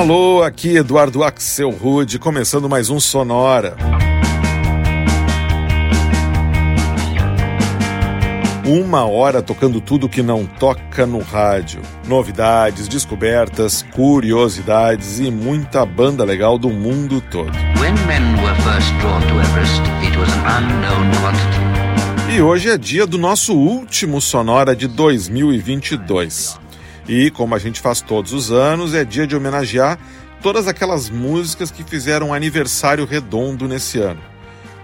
Alô, aqui Eduardo Axel Rude, começando mais um Sonora. Uma hora tocando tudo que não toca no rádio. Novidades, descobertas, curiosidades e muita banda legal do mundo todo. E hoje é dia do nosso último Sonora de 2022. E como a gente faz todos os anos, é dia de homenagear todas aquelas músicas que fizeram aniversário redondo nesse ano.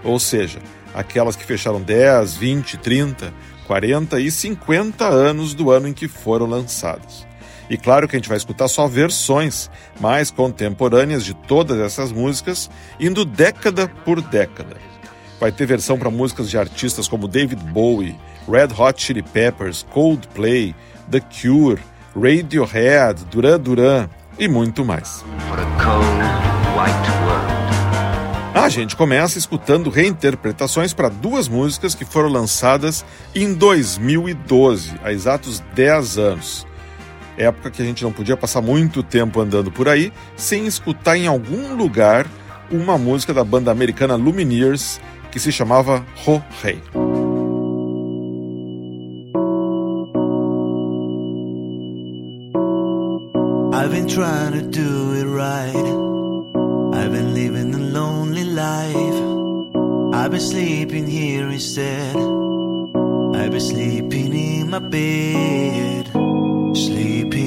Ou seja, aquelas que fecharam 10, 20, 30, 40 e 50 anos do ano em que foram lançadas. E claro que a gente vai escutar só versões mais contemporâneas de todas essas músicas, indo década por década. Vai ter versão para músicas de artistas como David Bowie, Red Hot Chili Peppers, Coldplay, The Cure, Radiohead, Duran Duran e muito mais. A gente começa escutando reinterpretações para duas músicas que foram lançadas em 2012, há exatos 10 anos. Época que a gente não podia passar muito tempo andando por aí sem escutar em algum lugar uma música da banda americana Lumineers que se chamava Ho Hey. Trying to do it right I've been living a lonely life. I've been sleeping here instead. I've been sleeping in my bed. Sleeping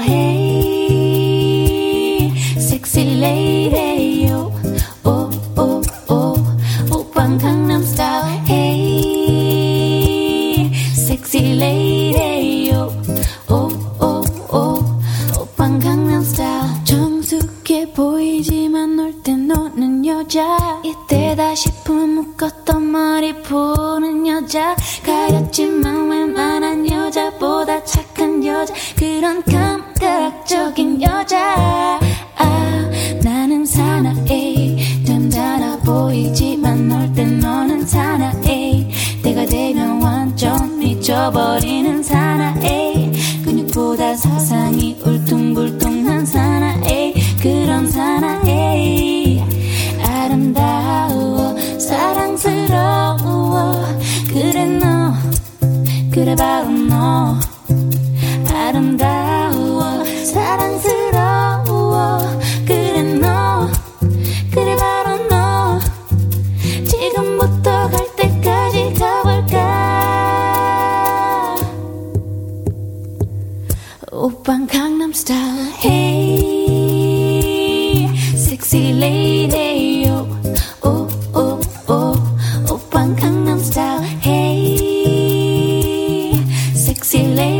hey 是你。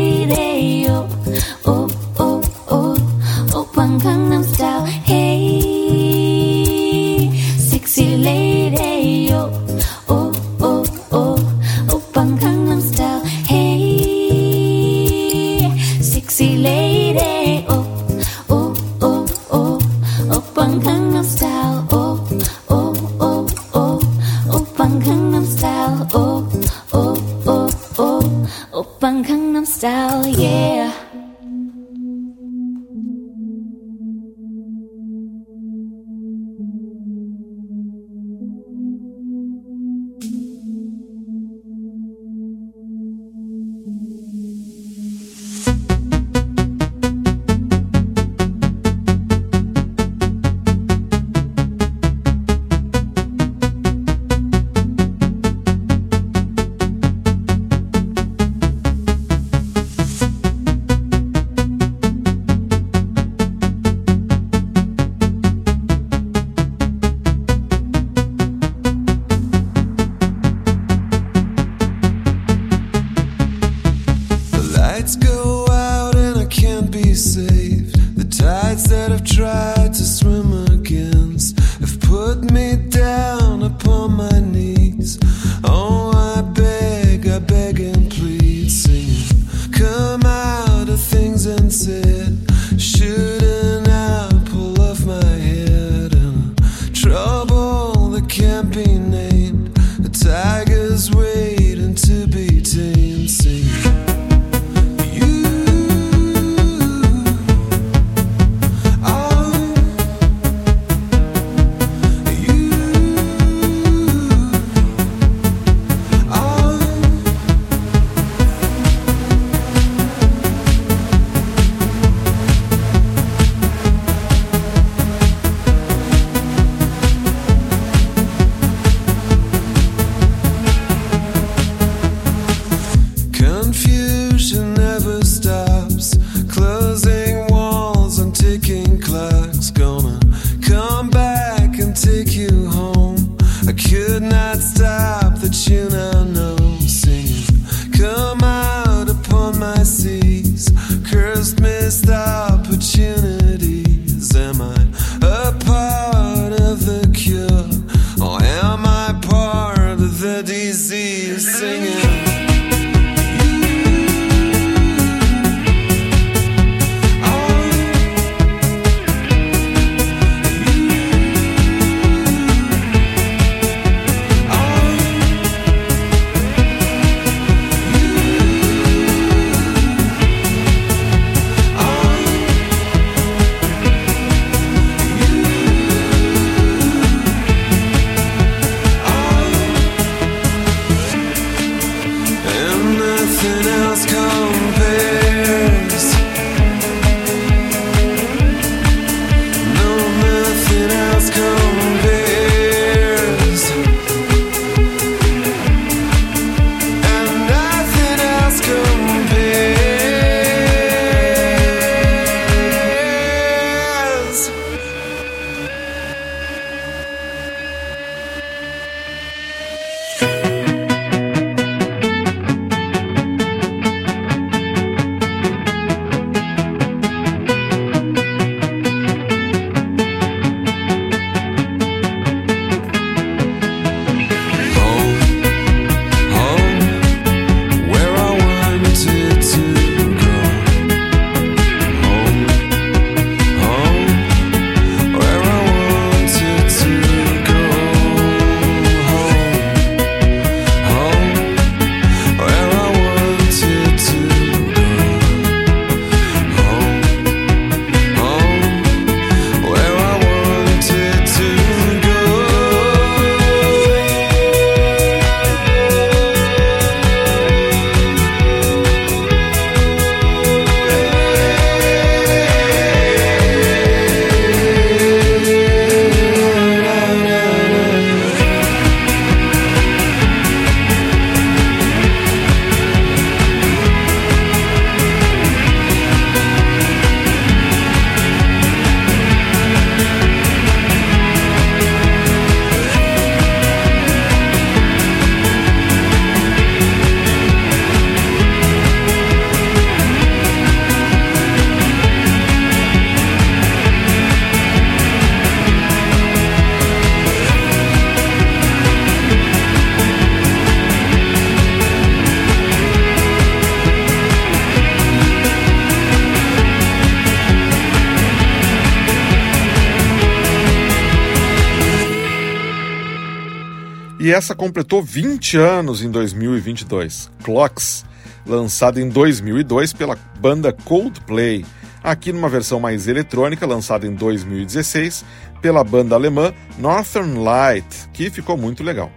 E essa completou 20 anos em 2022. Clocks, lançada em 2002 pela banda Coldplay, aqui numa versão mais eletrônica, lançada em 2016 pela banda alemã Northern Light, que ficou muito legal.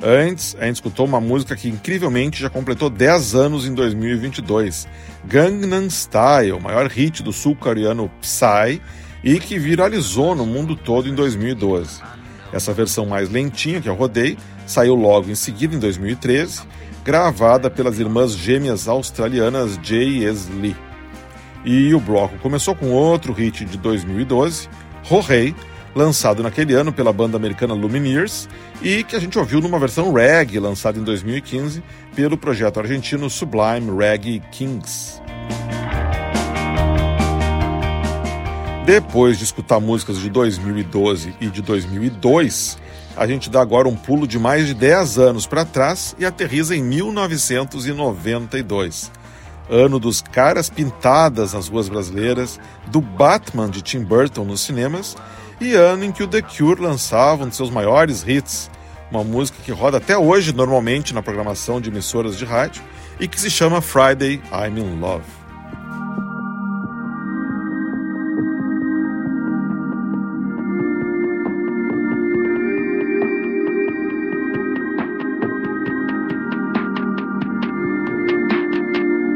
Antes, a gente escutou uma música que incrivelmente já completou 10 anos em 2022, Gangnam Style, o maior hit do sul-coreano Psy e que viralizou no mundo todo em 2012. Essa versão mais lentinha que eu rodei saiu logo em seguida, em 2013, gravada pelas irmãs gêmeas australianas Jay e Lee. E o bloco começou com outro hit de 2012, Ho-Hey, lançado naquele ano pela banda americana Lumineers e que a gente ouviu numa versão reggae lançada em 2015 pelo projeto argentino Sublime Reggae Kings. Depois de escutar músicas de 2012 e de 2002, a gente dá agora um pulo de mais de 10 anos para trás e aterriza em 1992. Ano dos caras pintadas nas ruas brasileiras, do Batman de Tim Burton nos cinemas e ano em que o The Cure lançava um de seus maiores hits, uma música que roda até hoje normalmente na programação de emissoras de rádio e que se chama Friday I'm in Love.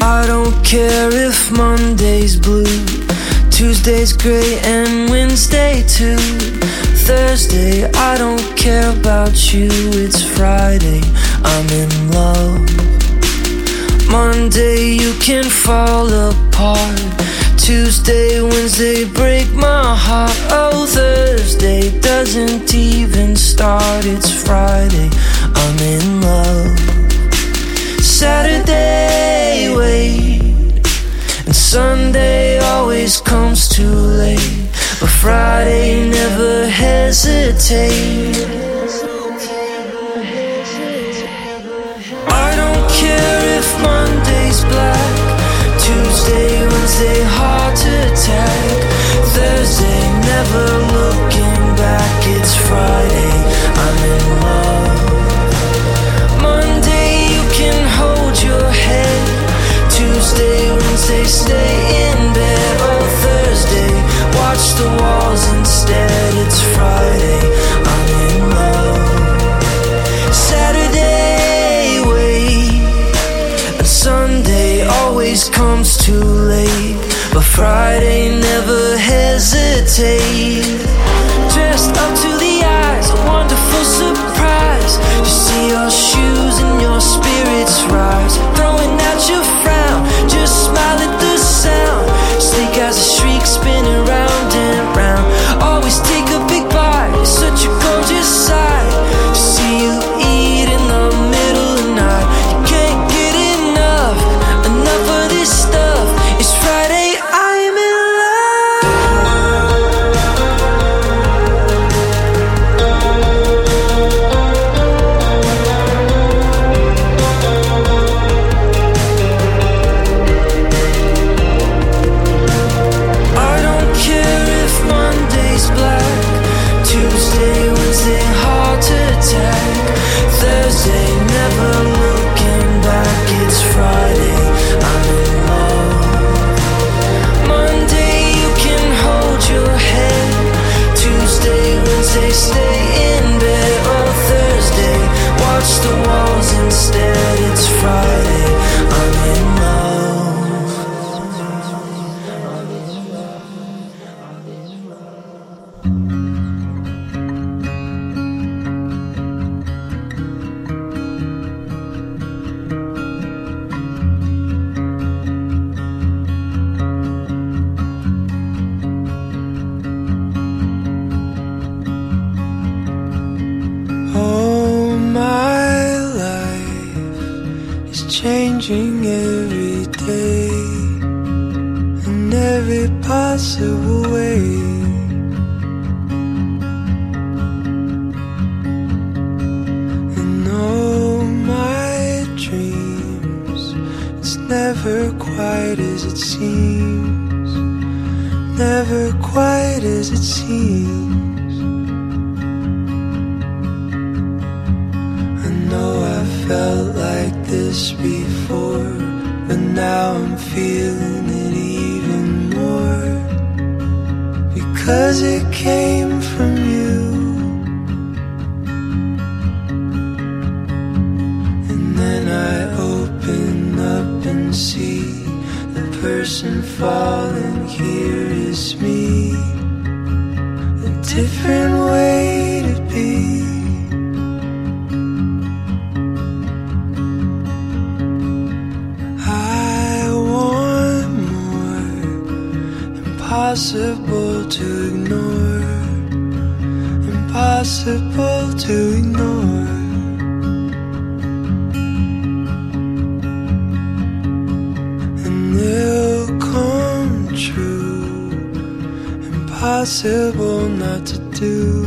I don't care if Monday's blue, Tuesday's gray, and Wednesday too. Thursday, I don't care about you, it's Friday, I'm in love. Monday, you can fall apart. Tuesday, Wednesday, break my heart. Oh, Thursday doesn't even start, it's Friday, too late. But Friday never hesitate. the walls instead. It's Friday, I'm in love. Saturday, wait. And Sunday always comes too late. But Friday, never hesitates. impossible to ignore. Impossible to ignore. And they'll come true. Impossible not to do.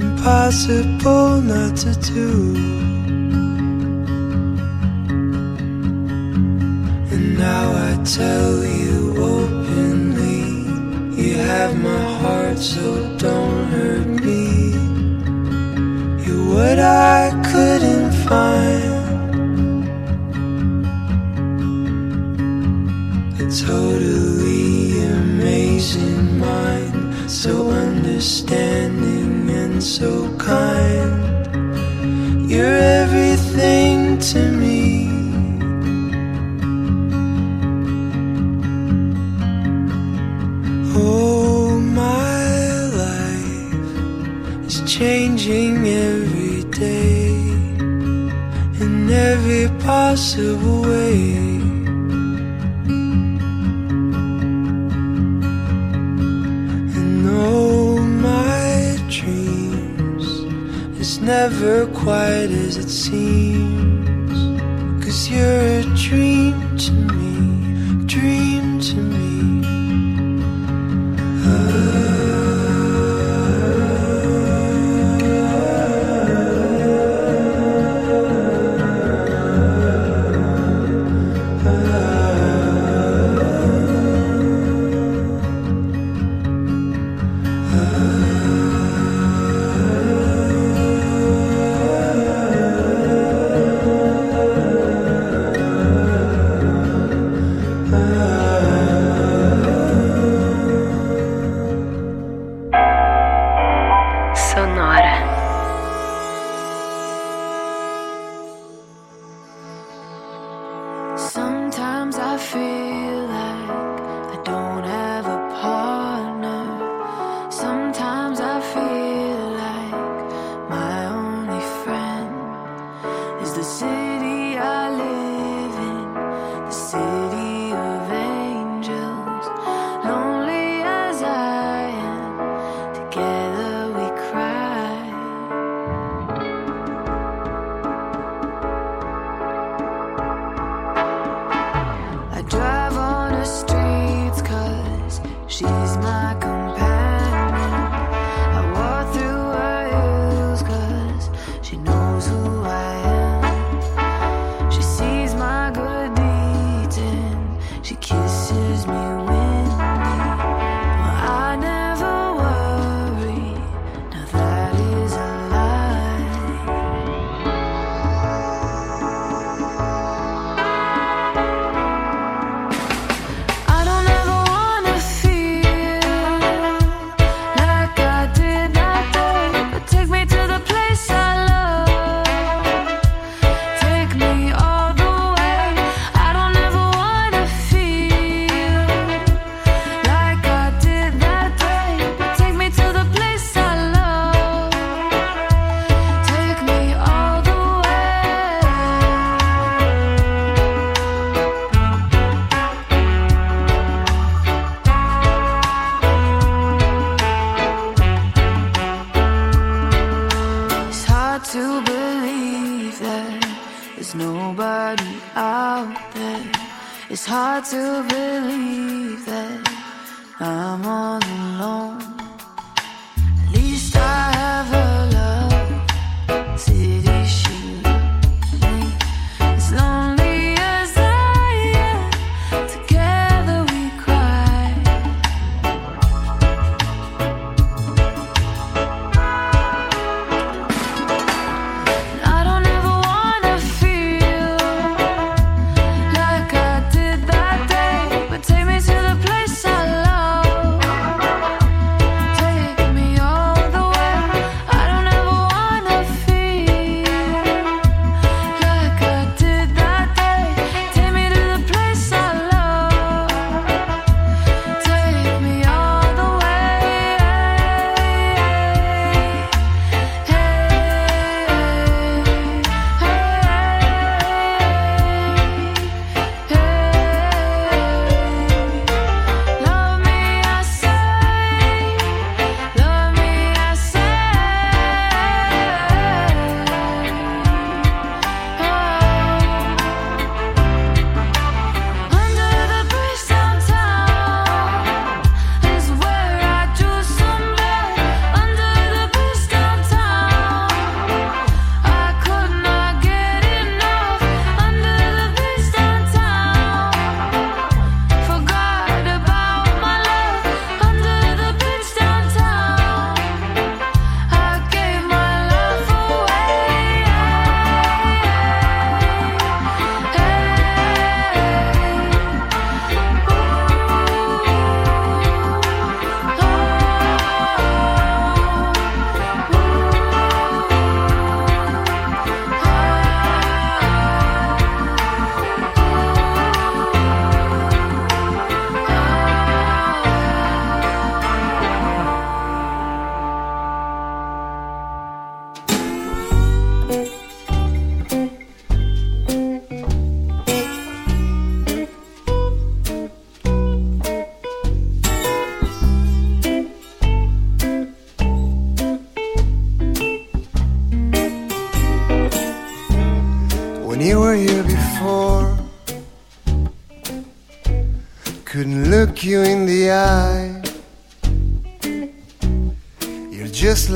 Impossible not to do. And now I tell you have my heart, so don't hurt me. You're what I couldn't find. A totally amazing mind, so understanding and so kind. You're silver way. And all my dreams, it's never quite as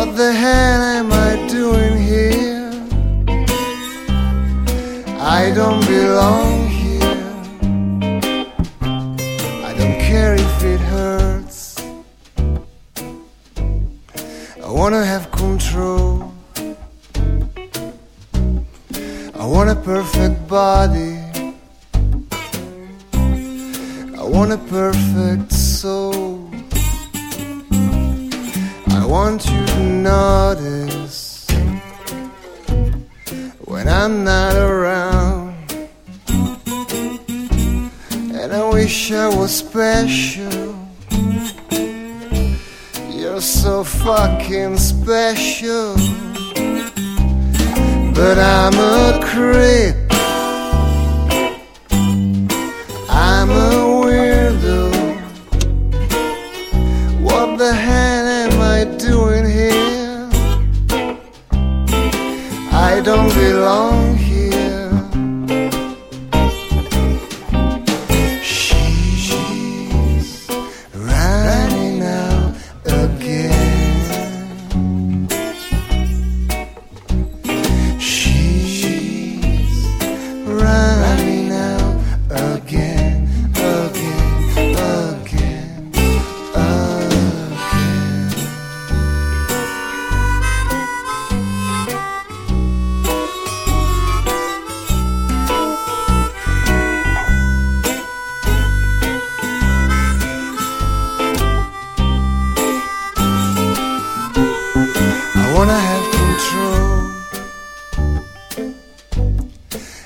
What the hell am I doing here? I don't belong here. I don't care if it hurts. I wanna have control. I want a perfect body. I want a perfect soul. Want you to notice when I'm not around. And I wish I was special. You're so fucking special. But I'm a creep.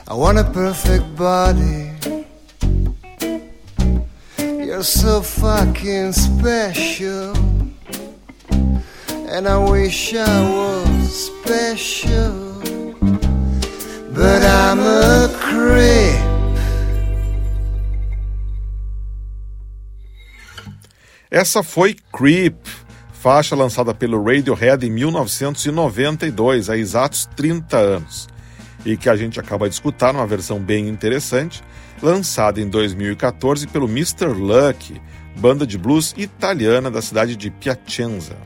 I want a perfect body. You're so fucking special. And I wish I was special. But I'm a creep. Essa foi Creep, faixa lançada pelo Radiohead em 1992, há exatos 30 anos, e que a gente acaba de escutar numa versão bem interessante, lançada em 2014 pelo Mr. Luck, banda de blues italiana da cidade de Piacenza.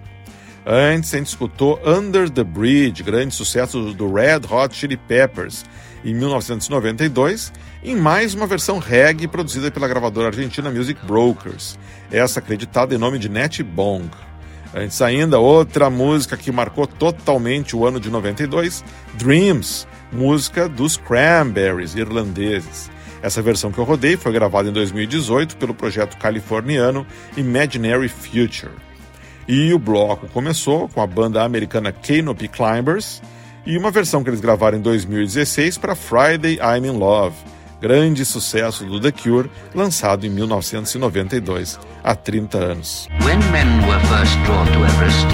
Antes, a gente escutou Under the Bridge, grande sucesso do Red Hot Chili Peppers, em 1992, em mais uma versão reggae produzida pela gravadora argentina Music Brokers, essa acreditada em nome de Net Bong. Antes ainda, outra música que marcou totalmente o ano de 92, Dreams, música dos Cranberries irlandeses. Essa versão que eu rodei foi gravada em 2018 pelo projeto californiano Imaginary Future. E o bloco começou com a banda americana Canopy Climbers e uma versão que eles gravaram em 2016 para Friday I'm in Love, grande sucesso do The Cure, lançado em 1992, há 30 anos. Everest.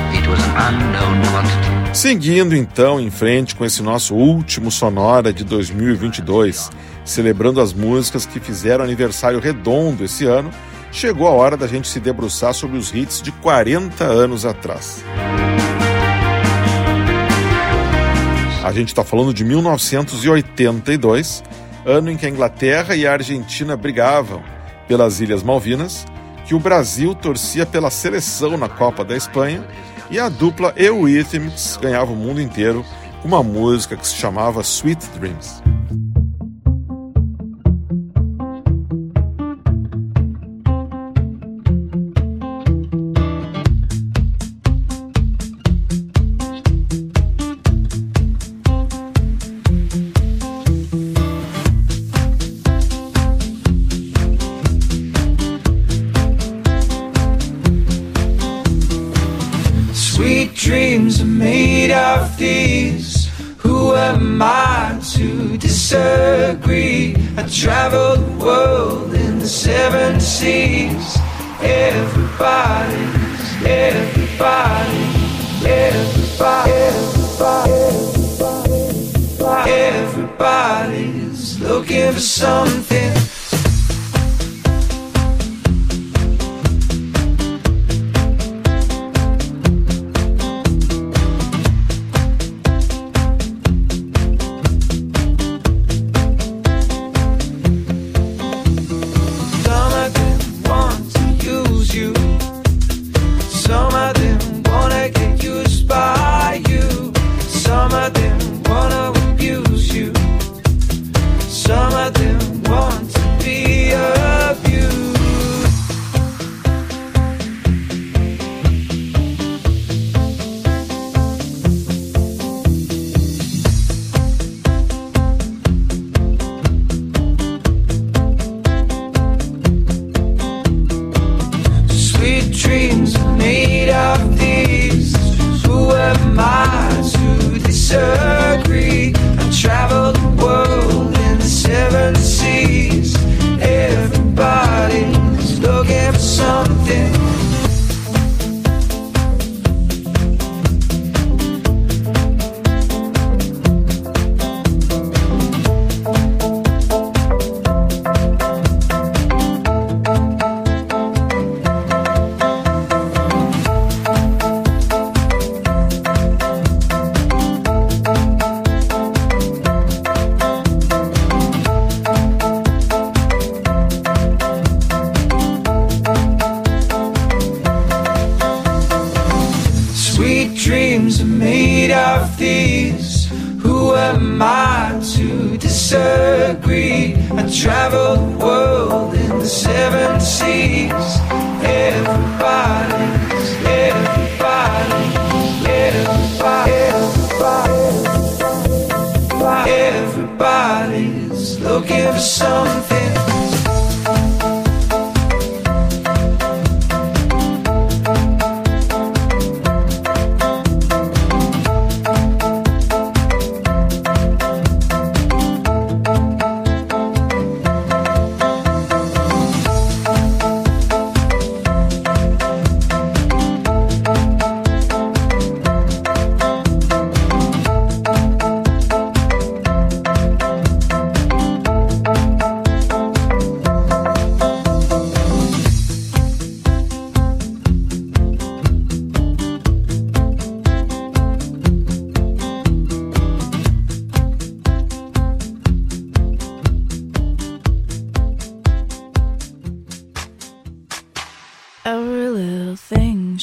Seguindo então em frente com esse nosso último Sonora de 2022, celebrando as músicas que fizeram aniversário redondo esse ano, chegou a hora da gente se debruçar sobre os hits de 40 anos atrás. A gente está falando de 1982, ano em que a Inglaterra e a Argentina brigavam pelas Ilhas Malvinas, que o Brasil torcia pela seleção na Copa da Espanha e a dupla Eurythmics ganhava o mundo inteiro com uma música que se chamava Sweet Dreams.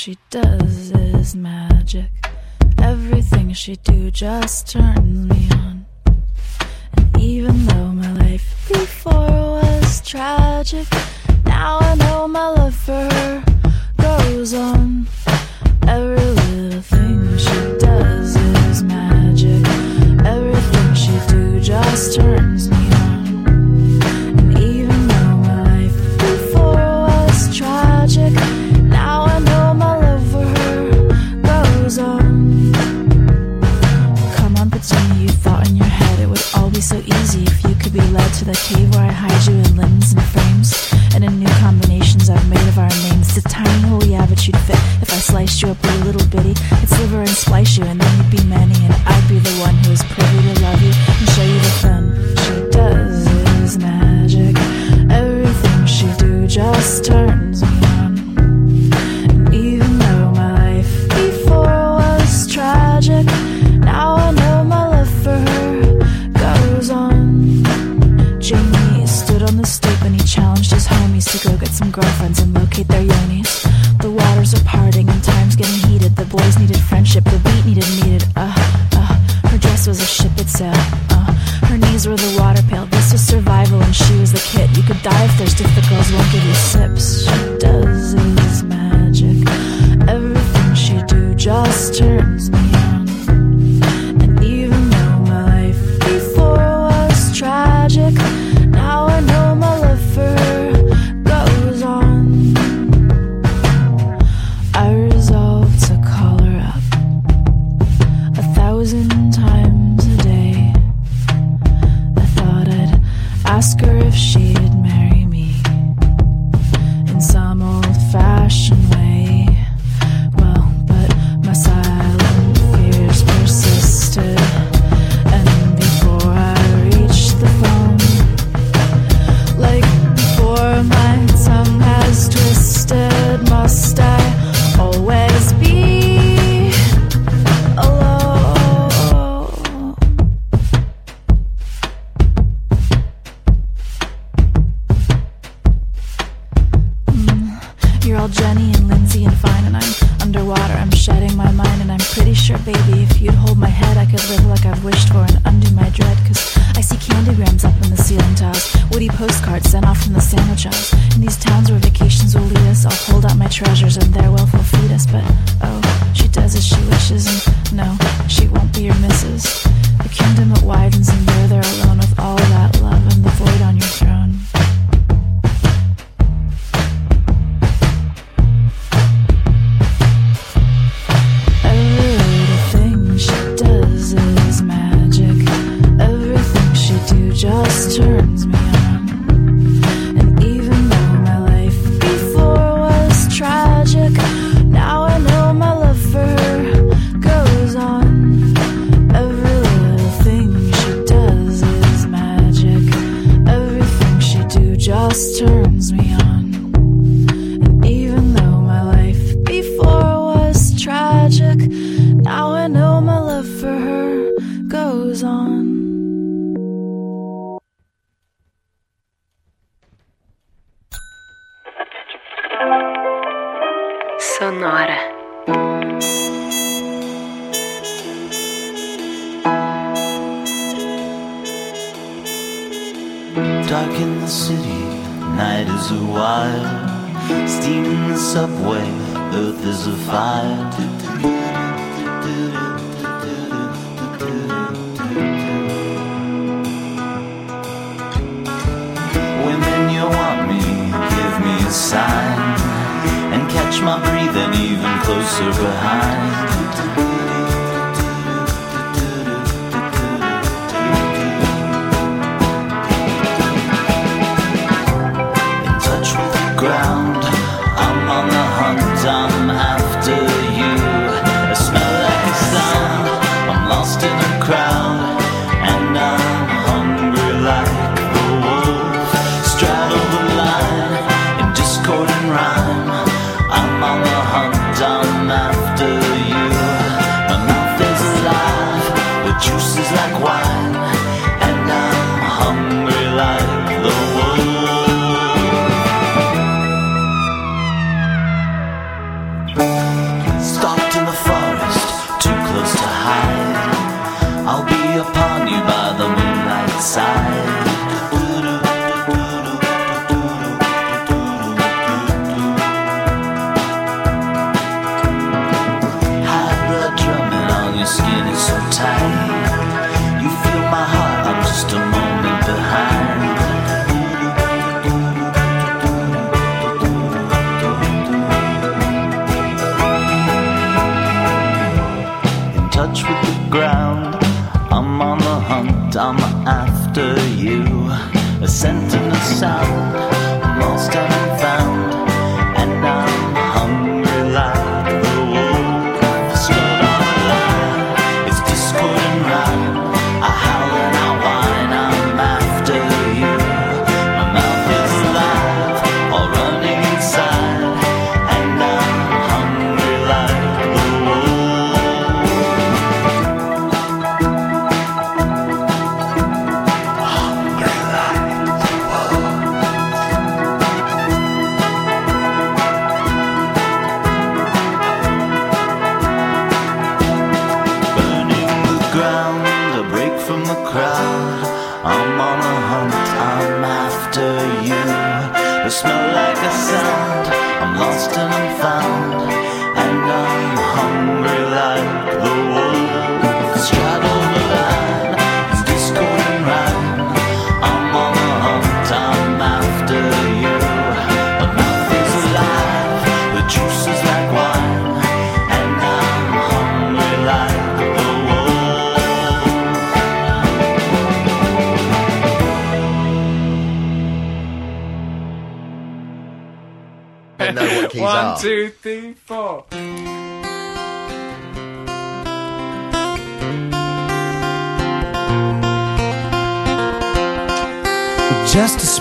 she does is magic. Everything she do just turns me on. And even though my life before was tragic, now I know my love for her goes on.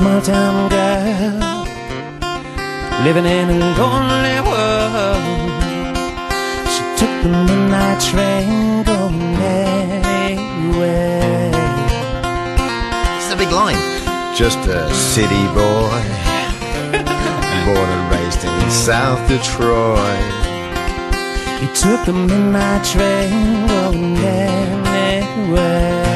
Small town girl living in a lonely world. She took the midnight train going anywhere. It's a big line. Just a city boy, born and raised in South Detroit. He took the midnight train going anywhere.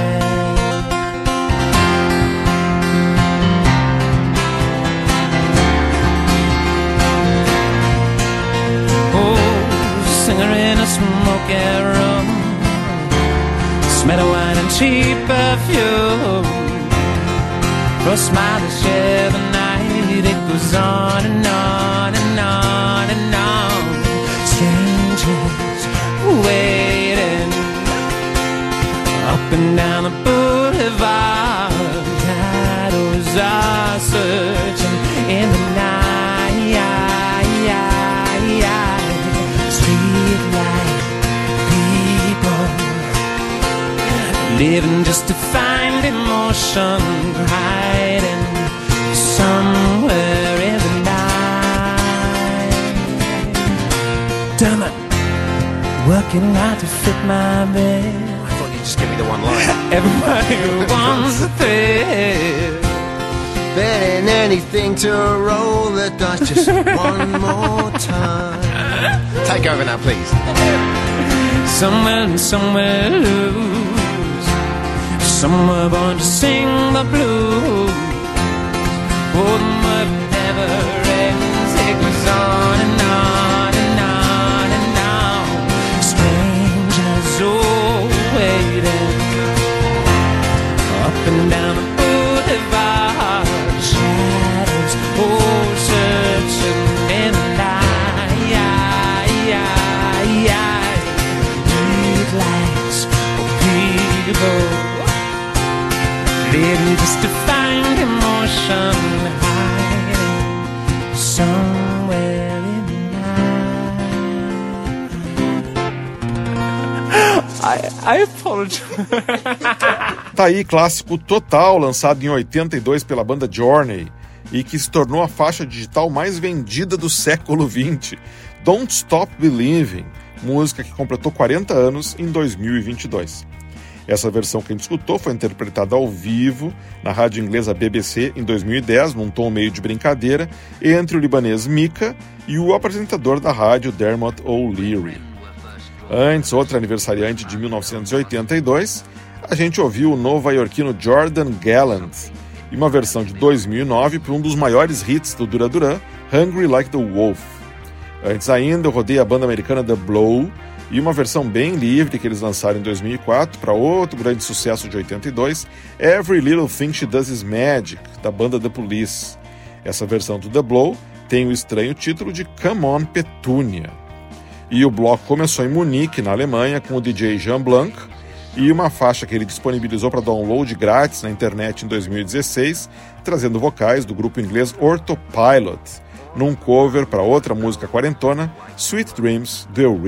Singer in a smoky room, smell of wine and cheap perfume. For a smile to share the night, it goes on and on and on and on. Strangers waiting up and down the boulevard. Shadows are searching in the night. Living just to find emotion hiding somewhere in the night. Damn it, working hard to fit my bill. I thought you'd just give me the one line. Everybody wants a thrill. Betting anything to roll the dice just one more time. take over now, please. Somewhere and somewhere lose. Somewhere born to sing the blues. Oh, Apologize. Tá aí, clássico total, lançado em 82 pela banda Journey e que se tornou a faixa digital mais vendida do século XX. Don't Stop Believing, música que completou 40 anos em 2022. Essa versão que a gente escutou foi interpretada ao vivo na rádio inglesa BBC em 2010, num tom meio de brincadeira, entre o libanês Mika e o apresentador da rádio Dermot O'Leary. Antes, outro aniversariante de 1982, a gente ouviu o nova-iorquino Jordan Gallant e uma versão de 2009 para um dos maiores hits do Duran Duran, Hungry Like the Wolf. Antes ainda, eu rodei a banda americana The Blow e uma versão bem livre que eles lançaram em 2004 para outro grande sucesso de 82, Every Little Thing She Does Is Magic, da banda The Police. Essa versão do The Blow tem o estranho título de Come On Petunia. E o bloco começou em Munique, na Alemanha, com o DJ Jean Blanc e uma faixa que ele disponibilizou para download grátis na internet em 2016, trazendo vocais do grupo inglês Orthopilot, num cover para outra música quarentona, Sweet Dreams, The up.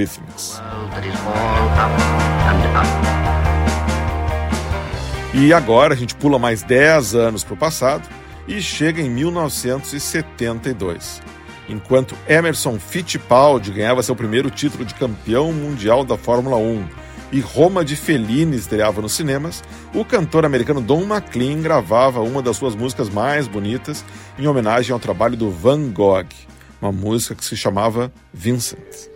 E agora a gente pula mais 10 anos para o passado e chega em 1972. Enquanto Emerson Fittipaldi ganhava seu primeiro título de campeão mundial da Fórmula 1 e Roma de Fellini estreava nos cinemas, o cantor americano Don McLean gravava uma das suas músicas mais bonitas em homenagem ao trabalho do Van Gogh, uma música que se chamava Vincent.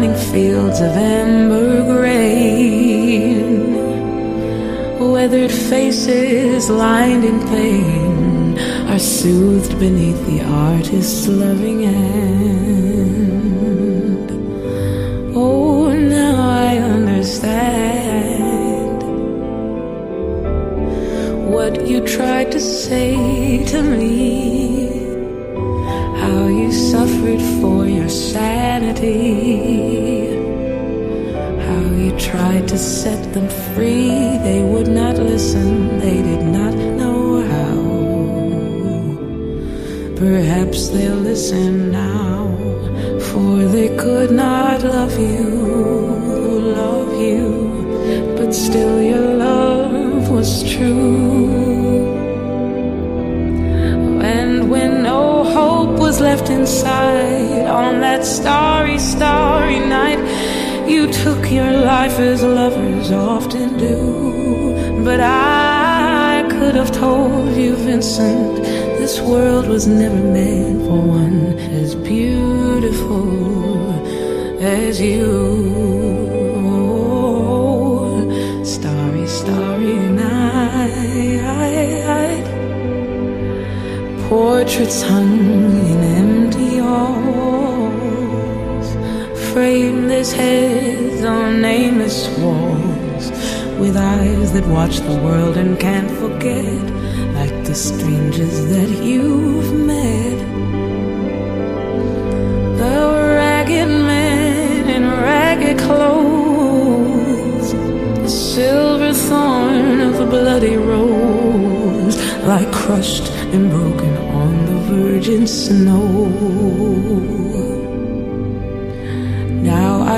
Morning fields of amber grain, weathered faces lined in pain are soothed beneath the artist's loving hand. Oh, now I understand what you tried to say to me. How you suffered for your How you tried to set them free, they would not listen, they did not know how. Perhaps they'll listen now, for they could not love you, love you, but still your love was true. Left inside on that starry, starry night, you took your life as lovers often do. But I could have told you, Vincent, this world was never meant for one as beautiful as you. Starry, starry night portraits hung frameless heads on nameless walls, with eyes that watch the world and can't forget, like the strangers that you've met. The ragged men in ragged clothes, the silver thorn of a bloody rose, like crushed and broken on the virgin snow.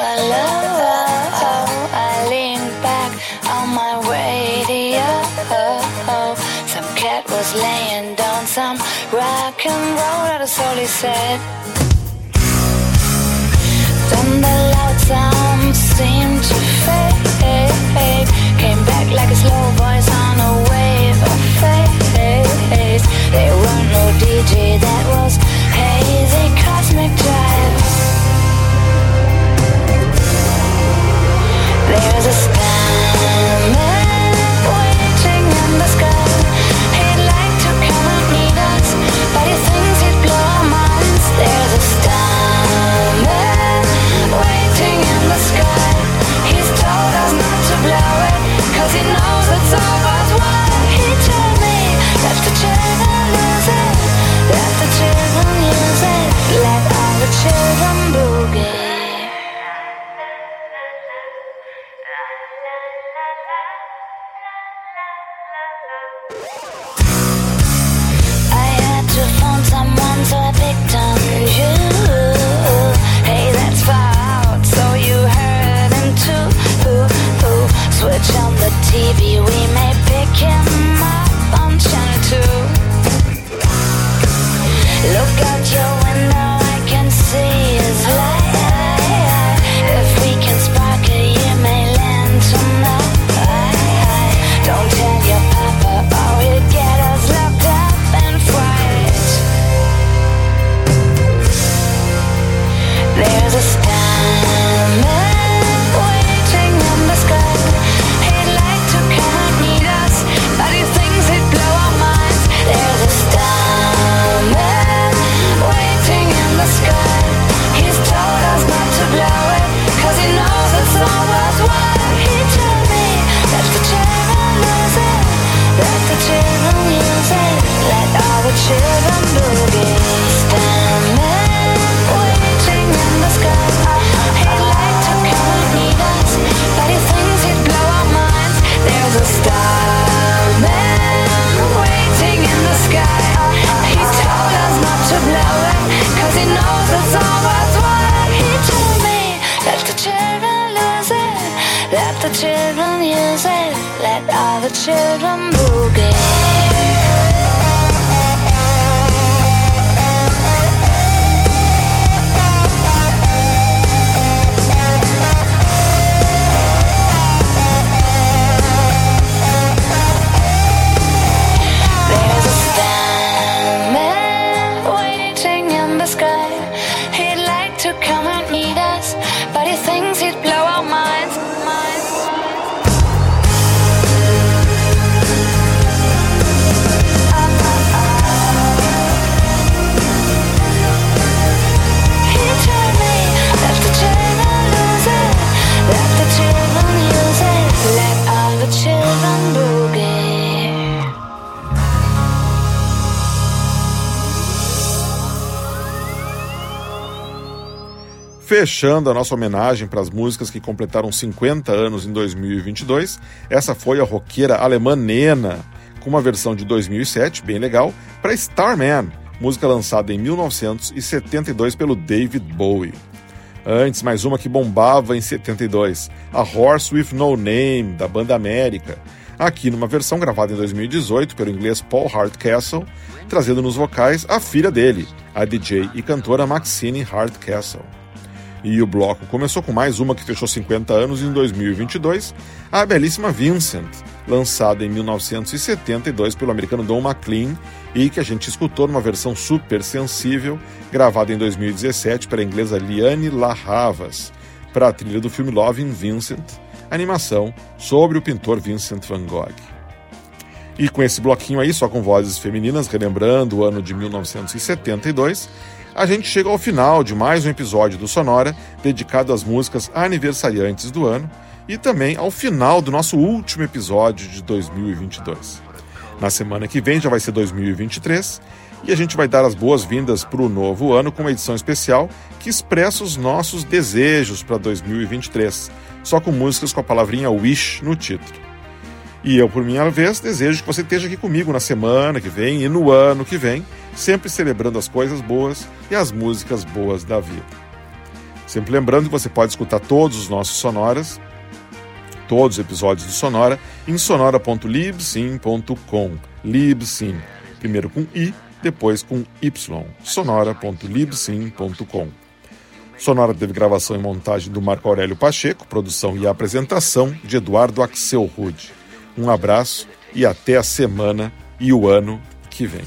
I back on my radio. Some cat was laying down some rock and roll that is all he said. Then the loud seemed to fade. Came back like a slow voice on a wave of. There no DJ that was. there's a Fechando a nossa homenagem para as músicas que completaram 50 anos em 2022, essa foi a roqueira alemã Nena, com uma versão de 2007, bem legal, para Starman, música lançada em 1972 pelo David Bowie. Antes, mais uma que bombava em 72, a Horse with No Name, da banda América, aqui numa versão gravada em 2018 pelo inglês Paul Hardcastle, trazendo nos vocais a filha dele, a DJ e cantora Maxine Hardcastle. E o bloco começou com mais uma que fechou 50 anos em 2022, a belíssima Vincent, lançada em 1972 pelo americano Don McLean e que a gente escutou numa versão super sensível, gravada em 2017 pela inglesa Liane Lahavas, para a trilha do filme Loving Vincent, animação sobre o pintor Vincent van Gogh. E com esse bloquinho aí, só com vozes femininas, relembrando o ano de 1972, a gente chega ao final de mais um episódio do Sonora, dedicado às músicas aniversariantes do ano, e também ao final do nosso último episódio de 2022. Na semana que vem já vai ser 2023 e a gente vai dar as boas-vindas para o novo ano com uma edição especial que expressa os nossos desejos para 2023, só com músicas com a palavrinha Wish no título. E eu, por minha vez, desejo que você esteja aqui comigo na semana que vem e no ano que vem, sempre celebrando as coisas boas e as músicas boas da vida. Sempre lembrando que você pode escutar todos os nossos sonoras, todos os episódios do Sonora, em sonora.libsim.com. Libsim, primeiro com I, depois com Y. sonora.libsim.com. Sonora teve gravação e montagem do Marco Aurélio Pacheco, produção e apresentação de Eduardo Axel Rude. Um abraço e até a semana e o ano que vem.